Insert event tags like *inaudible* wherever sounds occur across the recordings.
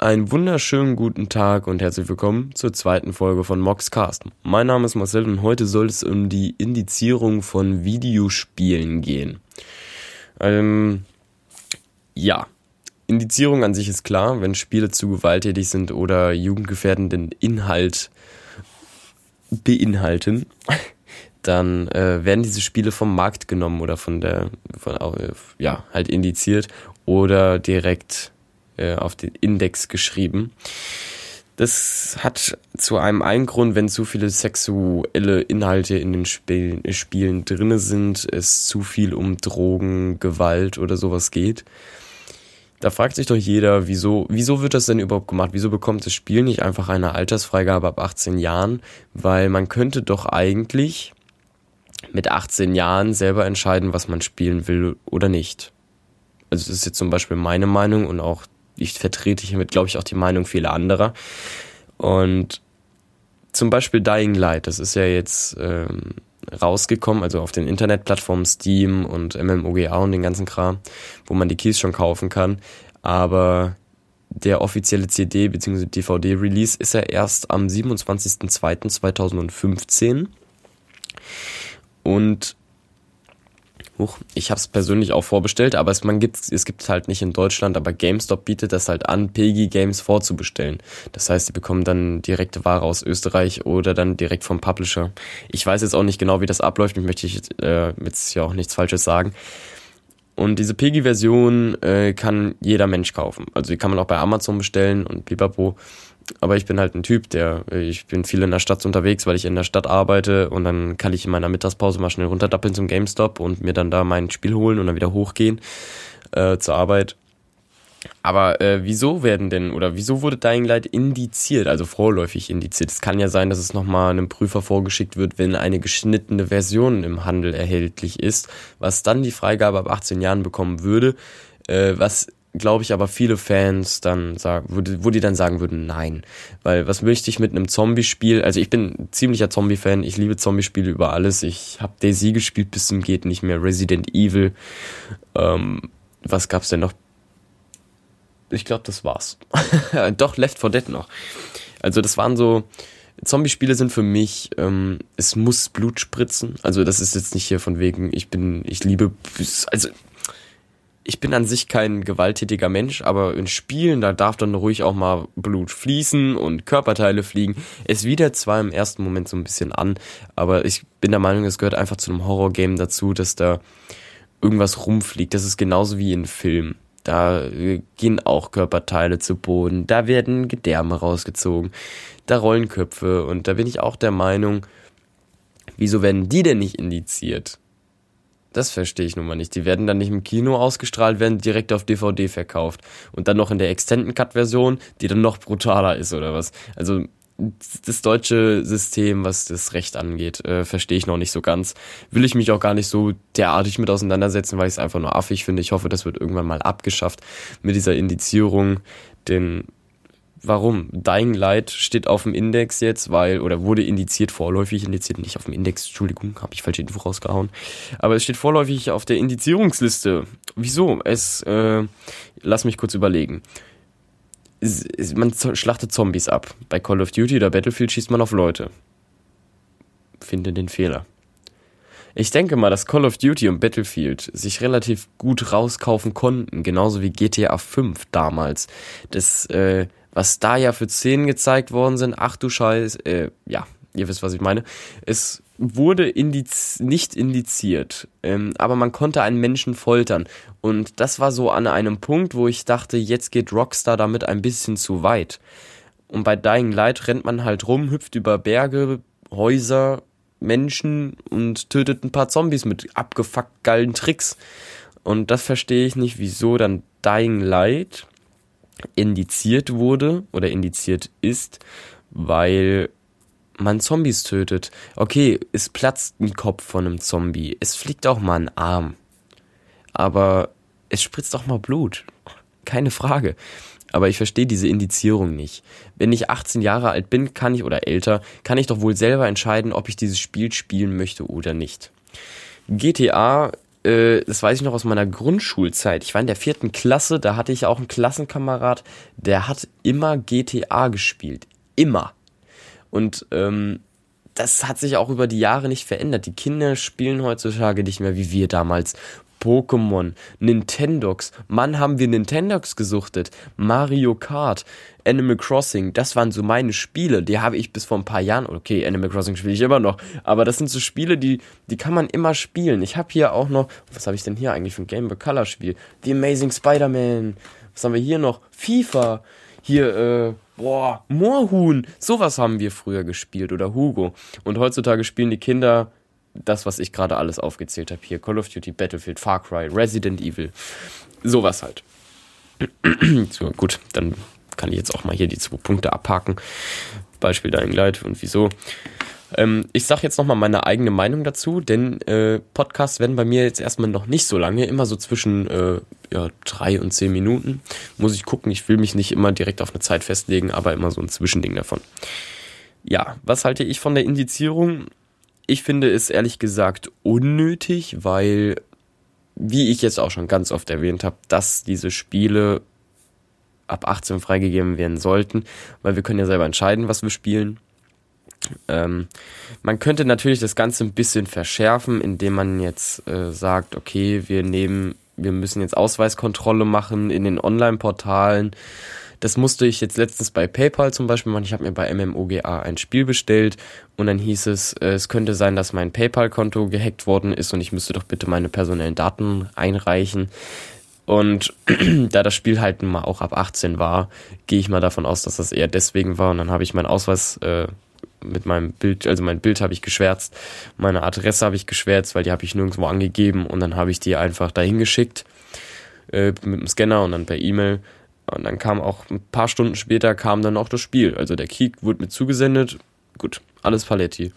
Einen wunderschönen guten Tag und herzlich willkommen zur zweiten Folge von Moxcast. Mein Name ist Marcel und heute soll es um die Indizierung von Videospielen gehen. Ähm, ja, Indizierung an sich ist klar, wenn Spiele zu gewalttätig sind oder jugendgefährdenden Inhalt beinhalten, *laughs* dann äh, werden diese Spiele vom Markt genommen oder von der, von, äh, ja, halt indiziert oder direkt äh, auf den Index geschrieben. Das hat zu einem einen Grund, wenn zu viele sexuelle Inhalte in den Spielen, Spielen drinne sind, es zu viel um Drogen, Gewalt oder sowas geht. Da fragt sich doch jeder, wieso, wieso wird das denn überhaupt gemacht? Wieso bekommt das Spiel nicht einfach eine Altersfreigabe ab 18 Jahren? Weil man könnte doch eigentlich mit 18 Jahren selber entscheiden, was man spielen will oder nicht. Also das ist jetzt zum Beispiel meine Meinung und auch ich vertrete hiermit, glaube ich, auch die Meinung vieler anderer. Und zum Beispiel Dying Light, das ist ja jetzt ähm, rausgekommen, also auf den Internetplattformen Steam und MMOGA und den ganzen Kram, wo man die Keys schon kaufen kann. Aber der offizielle CD bzw. DVD-Release ist ja erst am 27.02.2015. Und Huch, ich habe es persönlich auch vorbestellt, aber es, man gibt, es gibt halt nicht in Deutschland, aber GameStop bietet das halt an, PEGI Games vorzubestellen. Das heißt, die bekommen dann direkte Ware aus Österreich oder dann direkt vom Publisher. Ich weiß jetzt auch nicht genau, wie das abläuft, ich möchte äh, jetzt ja auch nichts Falsches sagen. Und diese PEGI-Version äh, kann jeder Mensch kaufen. Also die kann man auch bei Amazon bestellen und pipapo. Aber ich bin halt ein Typ, der, ich bin viel in der Stadt unterwegs, weil ich in der Stadt arbeite und dann kann ich in meiner Mittagspause mal schnell runterdappeln zum GameStop und mir dann da mein Spiel holen und dann wieder hochgehen äh, zur Arbeit. Aber äh, wieso werden denn oder wieso wurde Dying Light indiziert, also vorläufig indiziert? Es kann ja sein, dass es nochmal einem Prüfer vorgeschickt wird, wenn eine geschnittene Version im Handel erhältlich ist, was dann die Freigabe ab 18 Jahren bekommen würde, äh, was glaube ich, aber viele Fans dann sagen, wo die, wo die dann sagen würden, nein. Weil was möchte ich mit einem Zombie-Spiel? Also ich bin ziemlicher Zombie-Fan, ich liebe Zombie-Spiele über alles. Ich habe Daisy gespielt bis zum geht nicht mehr, Resident Evil. Ähm, was gab's denn noch? Ich glaube, das war's. *laughs* Doch, Left 4 Dead noch. Also das waren so, Zombie-Spiele sind für mich, ähm, es muss Blut spritzen. Also das ist jetzt nicht hier von wegen, ich bin, ich liebe, also ich bin an sich kein gewalttätiger Mensch, aber in Spielen, da darf dann ruhig auch mal Blut fließen und Körperteile fliegen. Es widert zwar im ersten Moment so ein bisschen an, aber ich bin der Meinung, es gehört einfach zu einem Horrorgame dazu, dass da irgendwas rumfliegt. Das ist genauso wie in Filmen. Da äh, gehen auch Körperteile zu Boden, da werden Gedärme rausgezogen, da rollen Köpfe und da bin ich auch der Meinung, wieso werden die denn nicht indiziert? Das verstehe ich nun mal nicht. Die werden dann nicht im Kino ausgestrahlt, werden direkt auf DVD verkauft. Und dann noch in der Extended Cut Version, die dann noch brutaler ist oder was. Also das deutsche System, was das Recht angeht, äh, verstehe ich noch nicht so ganz. Will ich mich auch gar nicht so derartig mit auseinandersetzen, weil ich es einfach nur affig finde. Ich hoffe, das wird irgendwann mal abgeschafft mit dieser Indizierung. Denn Warum? Dying Light steht auf dem Index jetzt, weil, oder wurde indiziert, vorläufig indiziert, nicht auf dem Index, Entschuldigung, habe ich falsche Info rausgehauen. Aber es steht vorläufig auf der Indizierungsliste. Wieso? Es, äh, lass mich kurz überlegen. Es, es, man schlachtet Zombies ab. Bei Call of Duty oder Battlefield schießt man auf Leute. Finde den Fehler. Ich denke mal, dass Call of Duty und Battlefield sich relativ gut rauskaufen konnten, genauso wie GTA 5 damals. Das, äh, was da ja für Szenen gezeigt worden sind, ach du Scheiß, äh, ja, ihr wisst, was ich meine. Es wurde indiz nicht indiziert, ähm, aber man konnte einen Menschen foltern. Und das war so an einem Punkt, wo ich dachte, jetzt geht Rockstar damit ein bisschen zu weit. Und bei Dying Light rennt man halt rum, hüpft über Berge, Häuser, Menschen und tötet ein paar Zombies mit abgefuckt geilen Tricks. Und das verstehe ich nicht, wieso dann Dying Light indiziert wurde oder indiziert ist, weil man Zombies tötet. Okay, es platzt ein Kopf von einem Zombie, es fliegt auch mal ein Arm, aber es spritzt auch mal Blut. Keine Frage. Aber ich verstehe diese Indizierung nicht. Wenn ich 18 Jahre alt bin, kann ich oder älter, kann ich doch wohl selber entscheiden, ob ich dieses Spiel spielen möchte oder nicht. GTA äh, das weiß ich noch aus meiner Grundschulzeit. Ich war in der vierten Klasse, da hatte ich auch einen Klassenkamerad, der hat immer GTA gespielt. Immer. Und ähm, das hat sich auch über die Jahre nicht verändert. Die Kinder spielen heutzutage nicht mehr wie wir damals. Pokémon, Nintendox. Mann, haben wir Nintendox gesuchtet. Mario Kart, Animal Crossing. Das waren so meine Spiele. Die habe ich bis vor ein paar Jahren. Okay, Animal Crossing spiele ich immer noch. Aber das sind so Spiele, die, die kann man immer spielen. Ich habe hier auch noch. Was habe ich denn hier eigentlich für ein Game Boy Color Spiel? The Amazing Spider-Man. Was haben wir hier noch? FIFA. Hier, äh, boah, Moorhuhn. Sowas haben wir früher gespielt. Oder Hugo. Und heutzutage spielen die Kinder das, was ich gerade alles aufgezählt habe hier. Call of Duty, Battlefield, Far Cry, Resident Evil. Sowas halt. *clears throat* so, gut, dann kann ich jetzt auch mal hier die zwei Punkte abhaken. Beispiel Dying Light und wieso. Ähm, ich sage jetzt nochmal meine eigene Meinung dazu, denn äh, Podcasts werden bei mir jetzt erstmal noch nicht so lange, immer so zwischen äh, ja, drei und zehn Minuten. Muss ich gucken, ich will mich nicht immer direkt auf eine Zeit festlegen, aber immer so ein Zwischending davon. Ja, was halte ich von der Indizierung? Ich finde es ehrlich gesagt unnötig, weil, wie ich jetzt auch schon ganz oft erwähnt habe, dass diese Spiele ab 18 freigegeben werden sollten, weil wir können ja selber entscheiden, was wir spielen. Ähm, man könnte natürlich das Ganze ein bisschen verschärfen, indem man jetzt äh, sagt, okay, wir nehmen, wir müssen jetzt Ausweiskontrolle machen in den Online-Portalen das musste ich jetzt letztens bei PayPal zum Beispiel machen. Ich habe mir bei MMOGA ein Spiel bestellt und dann hieß es, äh, es könnte sein, dass mein PayPal-Konto gehackt worden ist und ich müsste doch bitte meine personellen Daten einreichen. Und *clears throat* da das Spiel halt nun mal auch ab 18 war, gehe ich mal davon aus, dass das eher deswegen war. Und dann habe ich meinen Ausweis äh, mit meinem Bild, also mein Bild habe ich geschwärzt, meine Adresse habe ich geschwärzt, weil die habe ich nirgendwo angegeben und dann habe ich die einfach dahin geschickt äh, mit dem Scanner und dann per E-Mail und dann kam auch ein paar Stunden später kam dann auch das Spiel. Also der Key wurde mir zugesendet. Gut, alles Paletti.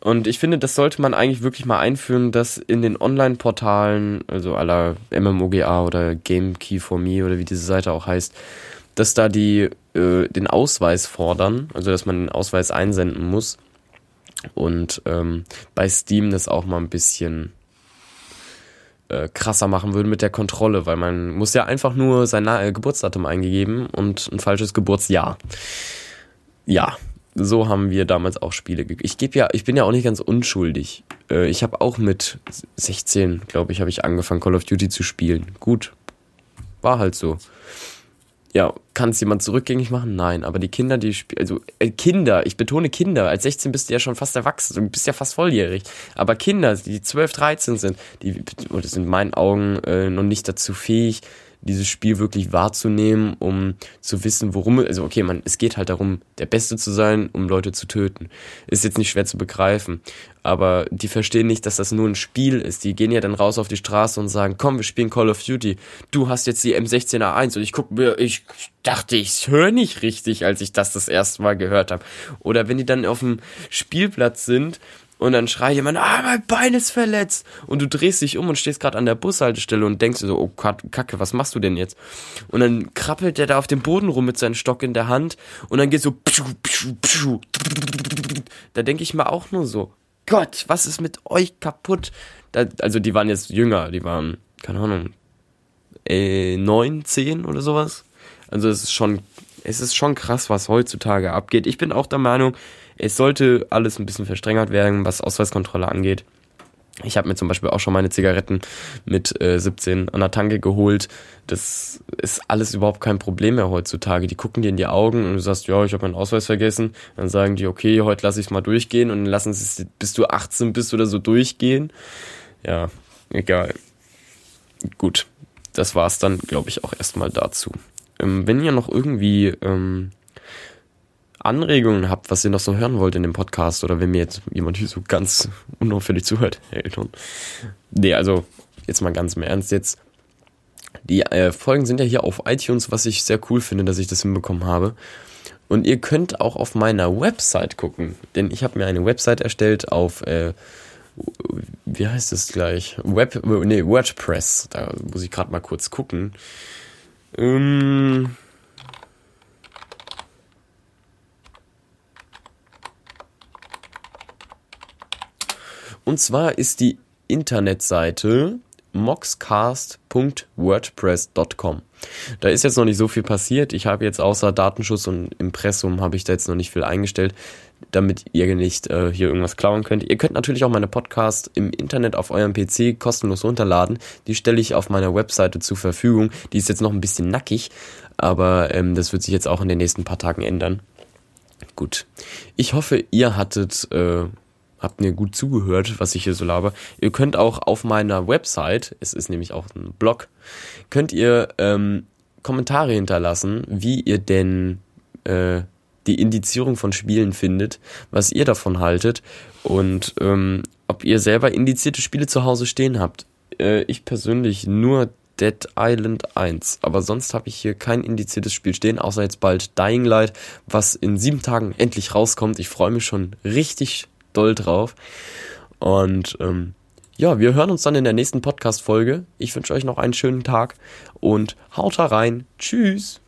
Und ich finde, das sollte man eigentlich wirklich mal einführen, dass in den Online-Portalen, also aller MMOGA oder Game Key for Me oder wie diese Seite auch heißt, dass da die äh, den Ausweis fordern, also dass man den Ausweis einsenden muss. Und ähm, bei Steam das auch mal ein bisschen äh, krasser machen würden mit der Kontrolle, weil man muss ja einfach nur sein äh, Geburtsdatum eingegeben und ein falsches Geburtsjahr. Ja, so haben wir damals auch Spiele. Ich gebe ja, ich bin ja auch nicht ganz unschuldig. Äh, ich habe auch mit 16, glaube ich, habe ich angefangen Call of Duty zu spielen. Gut, war halt so ja, kann es jemand zurückgängig machen? Nein, aber die Kinder, die spielen, also äh, Kinder, ich betone Kinder, als 16 bist du ja schon fast erwachsen, du bist ja fast volljährig, aber Kinder, die 12, 13 sind, die, die sind in meinen Augen äh, noch nicht dazu fähig, dieses Spiel wirklich wahrzunehmen, um zu wissen, worum, also okay, man, es geht halt darum, der Beste zu sein, um Leute zu töten. Ist jetzt nicht schwer zu begreifen. Aber die verstehen nicht, dass das nur ein Spiel ist. Die gehen ja dann raus auf die Straße und sagen, komm, wir spielen Call of Duty. Du hast jetzt die M16A1 und ich guck mir, ich dachte, ich höre nicht richtig, als ich das das erste Mal gehört habe. Oder wenn die dann auf dem Spielplatz sind und dann schreit jemand, ah, mein Bein ist verletzt. Und du drehst dich um und stehst gerade an der Bushaltestelle und denkst so, oh Kacke, was machst du denn jetzt? Und dann krabbelt der da auf dem Boden rum mit seinem Stock in der Hand und dann geht so, pschu, pschu, pschu. da denke ich mir auch nur so, Gott, was ist mit euch kaputt? Da, also die waren jetzt jünger, die waren, keine Ahnung, äh, neun, zehn oder sowas. Also es ist schon, es ist schon krass, was heutzutage abgeht. Ich bin auch der Meinung, es sollte alles ein bisschen verstrengert werden, was Ausweiskontrolle angeht. Ich habe mir zum Beispiel auch schon meine Zigaretten mit äh, 17 an der Tanke geholt. Das ist alles überhaupt kein Problem mehr heutzutage. Die gucken dir in die Augen und du sagst, ja, ich habe meinen Ausweis vergessen. Dann sagen die, okay, heute lasse ich es mal durchgehen und lassen es, bis du 18 bist oder so durchgehen. Ja, egal. Gut, das war's dann, glaube ich, auch erstmal dazu. Ähm, wenn ihr noch irgendwie ähm, Anregungen habt, was ihr noch so hören wollt in dem Podcast oder wenn mir jetzt jemand hier so ganz unauffällig zuhört, *laughs* hey, Elton. Nee, also jetzt mal ganz im Ernst jetzt. Die äh, Folgen sind ja hier auf iTunes, was ich sehr cool finde, dass ich das hinbekommen habe. Und ihr könnt auch auf meiner Website gucken, denn ich habe mir eine Website erstellt auf, äh, wie heißt es gleich? Web, nee, WordPress. Da muss ich gerade mal kurz gucken. Ähm, Und zwar ist die Internetseite moxcast.wordpress.com. Da ist jetzt noch nicht so viel passiert. Ich habe jetzt außer Datenschutz und Impressum habe ich da jetzt noch nicht viel eingestellt, damit ihr nicht äh, hier irgendwas klauen könnt. Ihr könnt natürlich auch meine Podcasts im Internet auf eurem PC kostenlos runterladen. Die stelle ich auf meiner Webseite zur Verfügung. Die ist jetzt noch ein bisschen nackig, aber ähm, das wird sich jetzt auch in den nächsten paar Tagen ändern. Gut. Ich hoffe, ihr hattet äh, habt mir gut zugehört, was ich hier so laber. Ihr könnt auch auf meiner Website, es ist nämlich auch ein Blog, könnt ihr ähm, Kommentare hinterlassen, wie ihr denn äh, die Indizierung von Spielen findet, was ihr davon haltet und ähm, ob ihr selber indizierte Spiele zu Hause stehen habt. Äh, ich persönlich nur Dead Island 1. Aber sonst habe ich hier kein indiziertes Spiel stehen, außer jetzt bald Dying Light, was in sieben Tagen endlich rauskommt. Ich freue mich schon richtig doll drauf. Und ähm, ja, wir hören uns dann in der nächsten Podcast-Folge. Ich wünsche euch noch einen schönen Tag und haut rein. Tschüss.